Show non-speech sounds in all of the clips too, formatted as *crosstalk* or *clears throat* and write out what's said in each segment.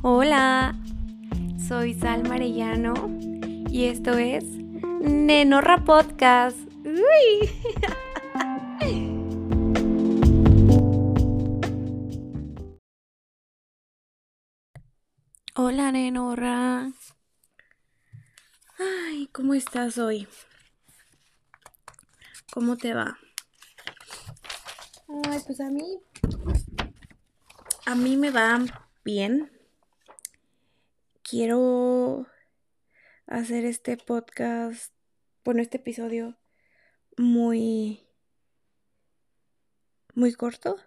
Hola, soy Sal Marellano y esto es Nenorra Podcast. Uy. *laughs* Hola, Nenorra. Ay, ¿cómo estás hoy? ¿Cómo te va? Ay, pues a mí. A mí me va bien. Quiero hacer este podcast, bueno, este episodio muy. muy corto.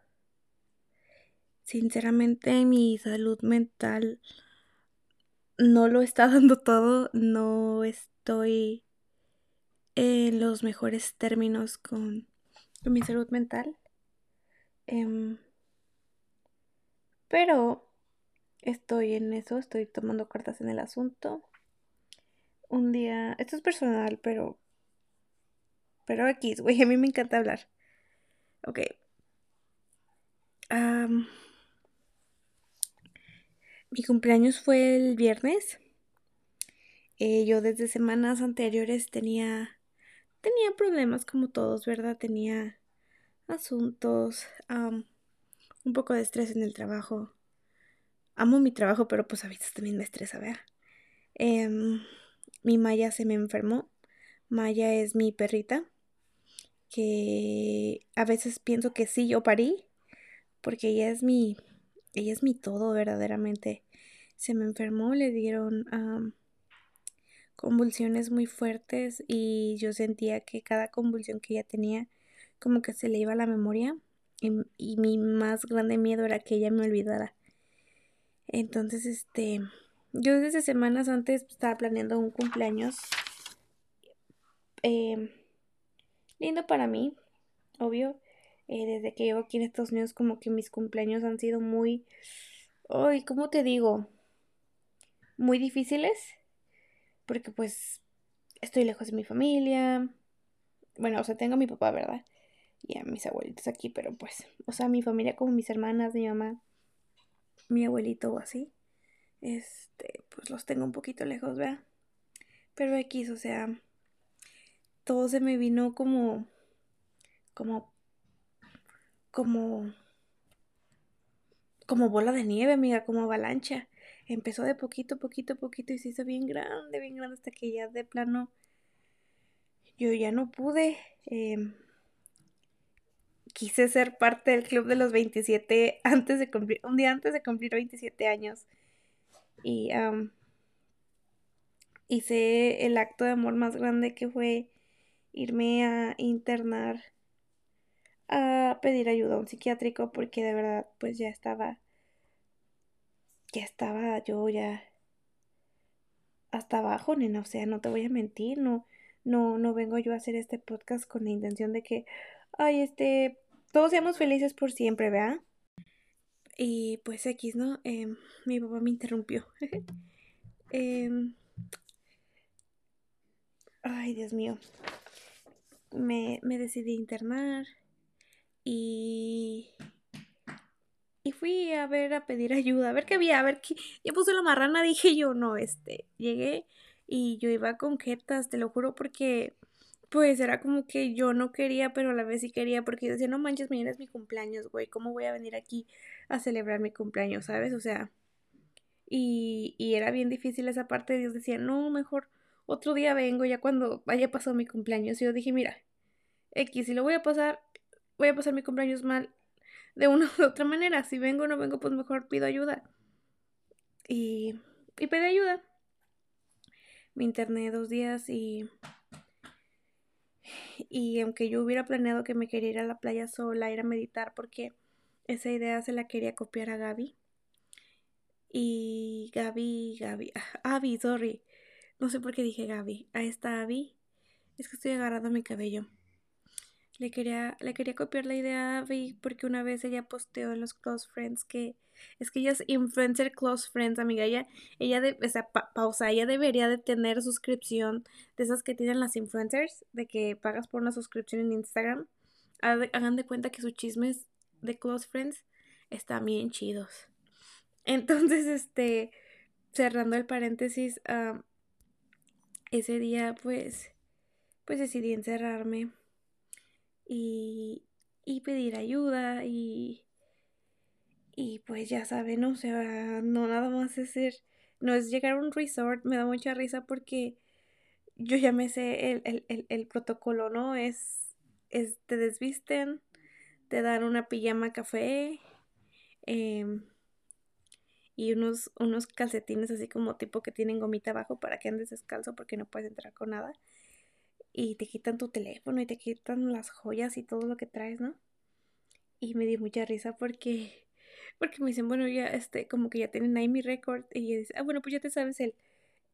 Sinceramente, mi salud mental no lo está *laughs* dando todo. No estoy en los mejores términos con, mi salud mental. Em, pero estoy en eso, estoy tomando cartas en el asunto. Un día, esto es personal, pero... Pero aquí, güey, a mí me encanta hablar. Ok. mi cumpleaños fue el viernes. Eh, yo desde semanas anteriores tenía... Tenía problemas como todos, ¿verdad? Tenía asuntos, un poco de estrés en el trabajo. Amo mi trabajo, pero pues a veces también me estresa, ¿verdad? Em, mi Maya se me enfermó. Maya es mi perrita, que a veces pienso que sí, yo parí, porque ella es mi, ella es mi todo verdaderamente. Se me enfermó, le dieron convulsiones muy fuertes y yo sentía que cada convulsión que ella tenía como que se le iba la memoria y, mi más grande miedo era que ella me olvidara. Entonces, este, yo desde semanas antes estaba planeando un cumpleaños em, lindo para mí, obvio. Eh, desde que llevo aquí en Estados Unidos, como que mis cumpleaños han sido muy, ay, ¿cómo te digo? Muy difíciles, porque pues estoy lejos de mi familia. Bueno, o sea, tengo a mi papá, ¿verdad? y a mis abuelitos aquí, pero pues, o sea, mi familia como mis hermanas, mi mamá, mi abuelito o así, este, pues los tengo un poquito lejos, ¿vea? Pero X, o sea, todo se me vino como, como, como, como bola de nieve, amiga, como avalancha. Empezó de poquito, poquito, poquito y se hizo bien grande, bien grande hasta que ya de plano yo ya no pude. Eh, quise ser parte del club de los 27 antes de cumplir, un día antes de cumplir 27 años. Y hice el acto de amor más grande que fue irme a internar a pedir ayuda a un psiquiátrico porque de verdad pues ya estaba ya estaba yo ya hasta abajo, nena, o sea, no te voy a mentir, no no no vengo yo a hacer este podcast con la intención de que ay, este todos seamos felices por siempre, ¿verdad? Y pues X, ¿no? Em, mi papá me interrumpió. *laughs* Em, ay, Dios mío. Me, me decidí internar y y fui a ver, a pedir ayuda, a ver qué había, a ver qué. Ya puse la marrana, *laughs* dije yo, no, este. Llegué y yo iba con jetas, te lo juro, porque pues era como que yo no quería, pero a la vez sí quería, porque yo decía, no manches, mañana es mi cumpleaños, güey, ¿cómo voy a venir aquí a celebrar mi cumpleaños, sabes? O sea, y, y era bien difícil esa parte, Dios decía, no, mejor otro día vengo ya cuando haya pasado mi cumpleaños. Y yo dije, mira, X, si lo voy a pasar, voy a pasar mi cumpleaños mal de una *laughs* u otra manera. Si vengo o no vengo, pues mejor pido ayuda. Y, y pedí ayuda. Me interné dos días y y aunque yo hubiera planeado que me quería ir a la playa sola, ir a meditar, porque esa idea se la quería copiar a Gaby. Y Gaby, Gaby, *laughs* Abby, sorry. No sé por qué dije Gaby. A esta Abby. Es que estoy agarrando mi cabello. Le quería, le quería copiar la idea a Abby porque una vez ella posteó en los Close Friends que es que ella es influencer Close Friends, amiga. Ella, ella de, o sea, pausa, ella debería de tener suscripción de esas que tienen las influencers, de que pagas por una suscripción en Instagram. Hagan de cuenta que sus chismes de Close Friends están bien chidos. Entonces, este, cerrando el paréntesis, ese día pues, pues decidí encerrarme y, y pedir ayuda y, y pues ya saben, o sea, no nada más es ser, no es llegar a un resort, me da mucha risa porque yo ya me sé el, el, el, el protocolo, ¿no? Es, es, te desvisten, te dan una pijama café, eh, y unos, unos calcetines así como tipo que tienen gomita abajo para que andes descalzo porque no puedes entrar con nada. Y te quitan tu teléfono y te quitan las joyas y todo lo que traes, ¿no? Y me dio mucha risa porque, *laughs* porque me dicen, bueno, ya, este, como que ya tienen ahí mi récord. Y dice, ah, bueno, pues ya te sabes el,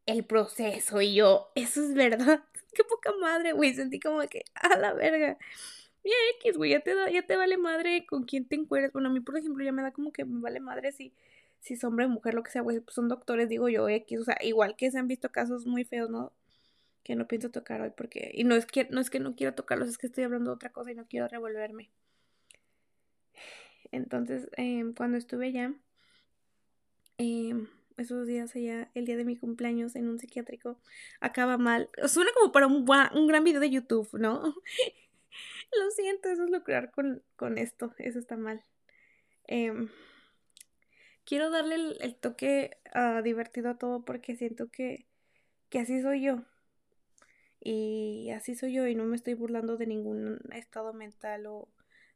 el proceso. Y yo, eso es verdad. *laughs* Qué poca madre, güey. Sentí como que, *laughs* a la verga. Y X, güey, ya te, da, ya te vale madre con quién te encueres. Bueno, a mí, por ejemplo, ya me da como que me vale madre si si es hombre mujer, lo que sea, güey, son doctores, digo yo, X, o sea, igual que se han visto casos muy feos, ¿no? Que no pienso tocar hoy porque, y no es que no, es que no quiero tocarlos, es que estoy hablando de otra cosa y no quiero revolverme. Entonces, em, cuando estuve allá, em, esos días allá, el día de mi cumpleaños en un psiquiátrico, acaba mal. Suena como para un, un gran video de YouTube, ¿no? *laughs* lo siento, eso es lucrar con, con esto, eso está mal. Eh, quiero darle el, toque uh, divertido a todo porque siento que, que así soy yo. Y así soy yo y no me estoy burlando de ningún estado mental o,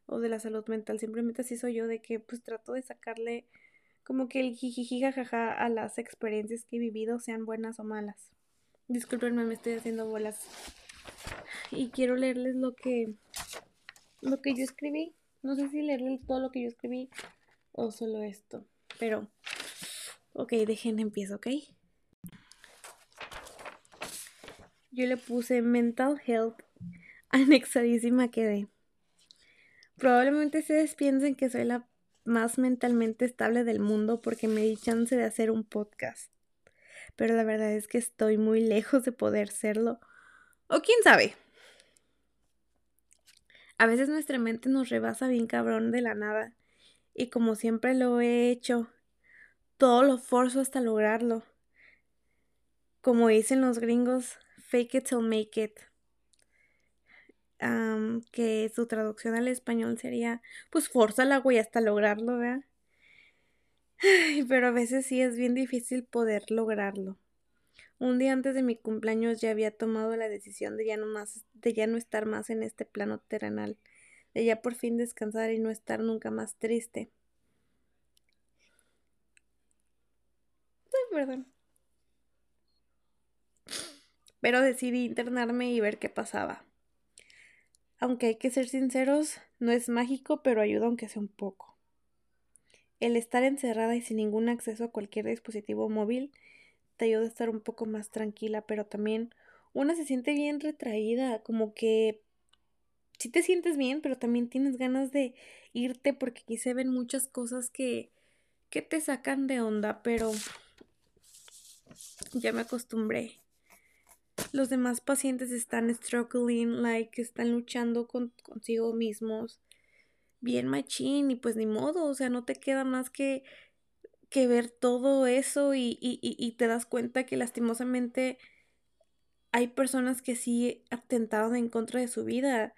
o de la salud mental. Simplemente así soy yo de que pues trato de sacarle como que el jijiji jajaja a las experiencias que he vivido, sean buenas o malas. Disculpenme, me estoy haciendo bolas. Y quiero leerles lo que lo que yo escribí. No sé si leerles todo lo que yo escribí o solo esto. Pero, ok, dejen empiezo, ¿ok? Yo le puse mental health *laughs* anexadísima quedé. Probablemente ustedes piensen que soy la más mentalmente estable del mundo porque me di chance de hacer un podcast. Pero la verdad es que estoy muy lejos de poder serlo. O quién sabe. A veces nuestra mente nos rebasa bien cabrón de la nada y como siempre lo he hecho, todo lo forzo hasta lograrlo. Como dicen los gringos, fake it till make it. que su traducción al español sería, pues la güey, hasta lograrlo, ¿verdad? Pero a veces sí es bien difícil poder lograrlo. Un día antes de mi cumpleaños ya había tomado la decisión de ya no más, de ya no estar más en este plano terrenal de ya por fin descansar y no estar nunca más triste. Ay, perdón. Pero decidí internarme y ver qué pasaba. Aunque hay que ser sinceros, no es mágico, pero ayuda aunque sea un poco. El estar encerrada y sin ningún acceso a cualquier dispositivo móvil te ayuda a estar un poco más tranquila, pero también una se siente bien retraída, como que si te sientes bien, pero también tienes ganas de irte porque aquí se ven muchas cosas que, que te sacan de onda, pero ya me acostumbré. Los demás pacientes están struggling, like, están luchando con, consigo mismos. Bien machín, y pues ni modo, o sea, no te queda más que, que ver todo eso y, y, y te das cuenta que lastimosamente hay personas que sí atentaron en contra de su vida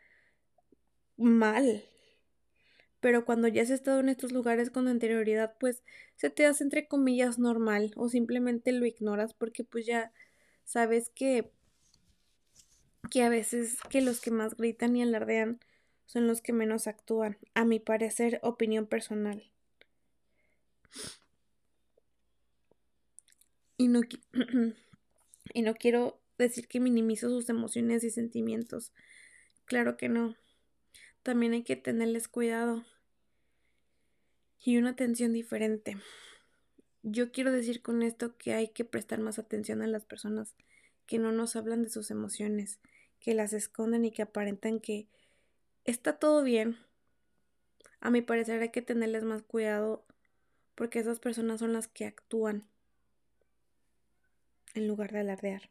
mal. Pero cuando ya has estado en estos lugares con anterioridad, pues se te hace entre comillas normal o simplemente lo ignoras porque pues ya sabes que que a veces que los que más gritan y alardean son los que menos actúan, a mi parecer, opinión personal. Y no, *clears throat* y no quiero decir que minimizo sus emociones y sentimientos. Claro que no también hay que tenerles cuidado y una atención diferente. Yo quiero decir con esto que hay que prestar más atención a las personas que no nos hablan de sus emociones, que las esconden y que aparentan que está todo bien. A mi parecer hay que tenerles más cuidado porque esas personas son las que actúan en lugar de alardear.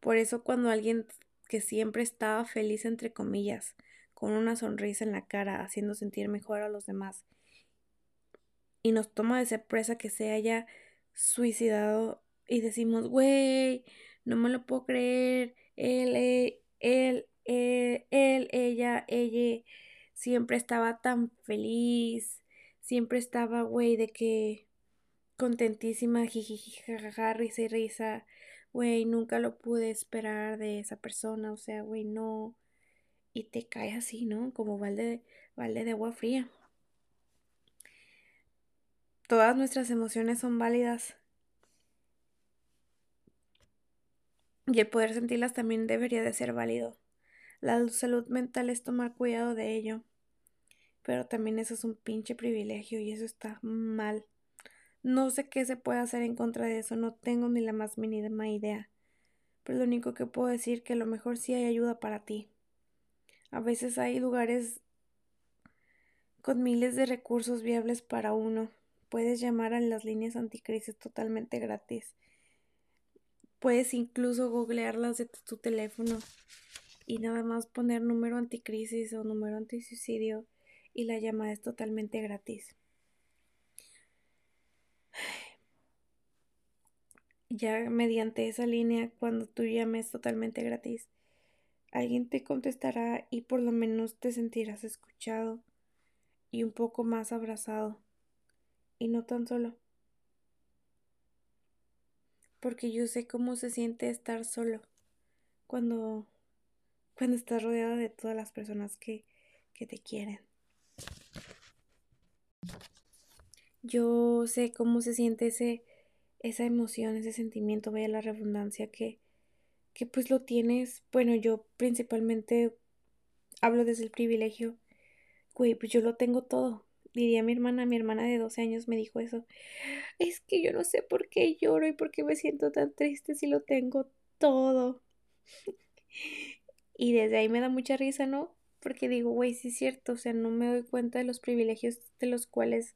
Por eso cuando alguien que siempre estaba feliz entre comillas, con una sonrisa en la cara, haciendo sentir mejor a los demás. Y nos toma de sorpresa que se haya suicidado y decimos, güey, no me lo puedo creer, él, eh, él, él, él, ella, ella, siempre estaba tan feliz, siempre estaba, güey, de que contentísima, jiji, jajaja, risa y risa, güey, nunca lo pude esperar de esa persona, o sea, güey, no, y te cae así, ¿no? Como balde, balde de agua fría. Todas nuestras emociones son válidas. Y el poder sentirlas también debería de ser válido. La salud mental es tomar cuidado de ello. Pero también eso es un pinche privilegio y eso está mal. No sé qué se puede hacer en contra de eso, no tengo ni la más mínima idea. Pero lo único que puedo decir que a lo mejor sí hay ayuda para ti. A veces hay lugares con miles de recursos viables para uno. Puedes llamar a las líneas anticrisis totalmente gratis. Puedes incluso googlearlas de tu teléfono y nada más poner número anticrisis o número antisuicidio y la llamada es totalmente gratis. *sighs* Ya mediante esa línea, cuando tú llames totalmente gratis, alguien te contestará y por lo menos te sentirás escuchado y un poco más abrazado y no tan solo. Porque yo sé cómo se siente estar solo cuando cuando estás rodeado de todas las personas que, que te quieren. Yo sé cómo se siente ese, esa emoción, ese sentimiento, vaya la redundancia que, que pues lo tienes. Bueno, yo principalmente hablo desde el privilegio. Güey, pues yo lo tengo todo. Diría mi hermana, mi hermana de 12 años me dijo eso. Es que yo no sé por qué lloro y por qué me siento tan triste si lo tengo todo. Y desde ahí me da mucha risa, ¿no? Porque digo, güey, sí es cierto, o sea, no me doy cuenta de los privilegios de los cuales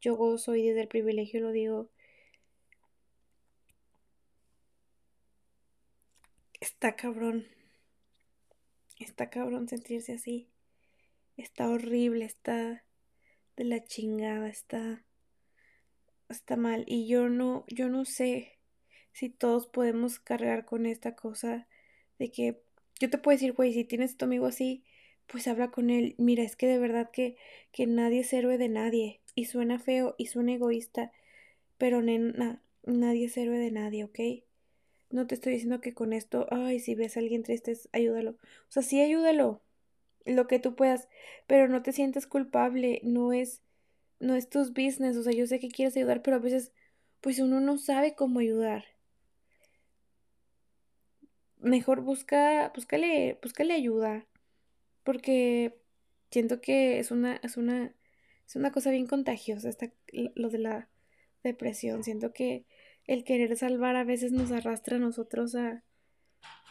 yo gozo y desde el privilegio lo digo. Está cabrón. Está cabrón sentirse así. Está horrible, está de la chingada, está está mal y yo no yo no sé si todos podemos cargar con esta cosa de que yo te puedo decir, güey, si tienes tu amigo así, pues habla con él. Mira, es que de verdad que, que nadie es héroe de nadie. Y suena feo y suena egoísta. Pero nena, nadie es héroe de nadie, ¿ok? No te estoy diciendo que con esto, ay, si ves a alguien triste, ayúdalo. O sea, sí ayúdalo. Lo que tú puedas. Pero no te sientes culpable. No es, no es tus business. O sea, yo sé que quieres ayudar, pero a veces, pues uno no sabe cómo ayudar mejor busca, búscale, búscale ayuda, porque siento que es una, es una, es una cosa bien contagiosa esta, lo de la depresión. Siento que el querer salvar a veces nos arrastra a nosotros a,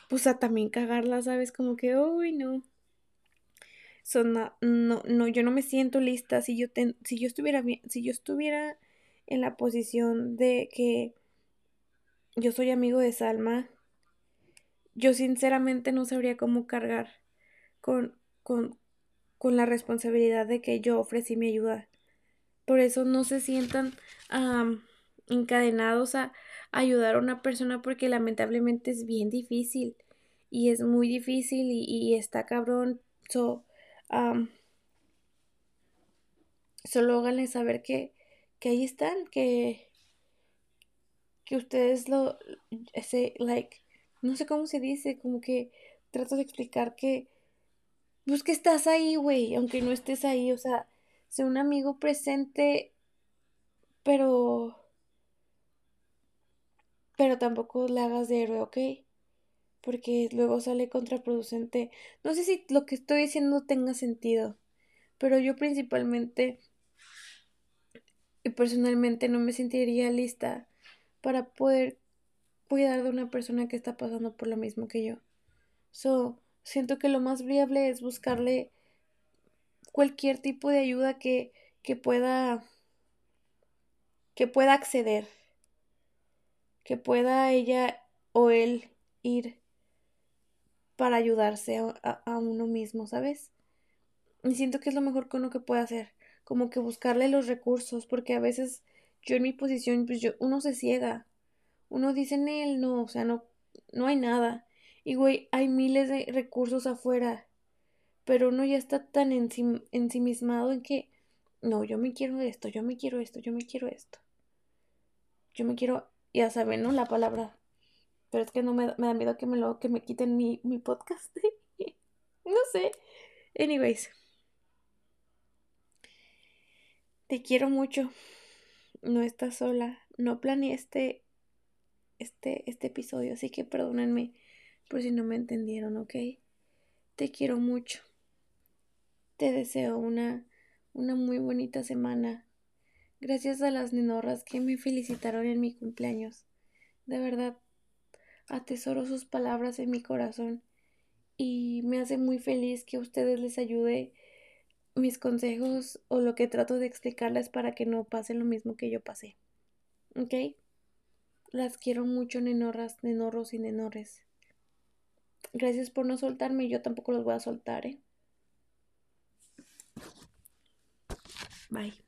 pues a también cagarla, ¿sabes? Como que, uy, no. Son, no, no, yo no me siento lista. Si yo, si yo estuviera bien, si yo estuviera en la posición de que yo soy amigo de Salma, yo sinceramente no sabría cómo cargar con, con, con la responsabilidad de que yo ofrecí mi ayuda. Por eso no se sientan encadenados a ayudar a una persona porque lamentablemente es bien difícil y es muy difícil y, está cabrón. So, solo háganle saber que, que ahí están, que, que ustedes lo, ese, like, no sé cómo se dice, como que trato de explicar que, pues que estás ahí, güey, aunque no estés ahí, o sea, sé un amigo presente, pero, pero tampoco le hagas de héroe, ¿ok? Porque luego sale contraproducente. No sé si lo que estoy diciendo tenga sentido, pero yo principalmente y personalmente no me sentiría lista para poder cuidar de una persona que está pasando por lo mismo que yo. So, siento que lo más viable es buscarle cualquier tipo de ayuda que, que pueda que pueda acceder, que pueda ella o él ir para ayudarse a, a, uno mismo, ¿sabes? Y siento que es lo mejor que uno que puede hacer. como que buscarle los recursos, porque a veces yo en mi posición, pues yo, uno se ciega, uno dice en él, no, o sea, no, no hay nada. Y güey, hay miles de recursos afuera, pero uno ya está tan ensimismado en que, no, yo me quiero esto, yo me quiero esto, yo me quiero esto. Yo me quiero, ya saben, ¿no? La palabra. Pero es que no me, me da miedo que me lo, que me quiten mi, mi podcast. *laughs* no sé. Anyways. Te quiero mucho. No estás sola. No planeé este, este, este episodio, así que perdónenme por si no me entendieron, ¿ok? Te quiero mucho. Te deseo una, una muy bonita semana. Gracias a las nenorras que me felicitaron en mi cumpleaños. De verdad, atesoro sus palabras en mi corazón y me hace muy feliz que a ustedes les ayude mis consejos o lo que trato de explicarles para que no pase lo mismo que yo pasé. ¿Ok? Las quiero mucho, nenorras, nenorros y nenores. Gracias por no soltarme, yo tampoco los voy a soltar, ¿eh? Bye.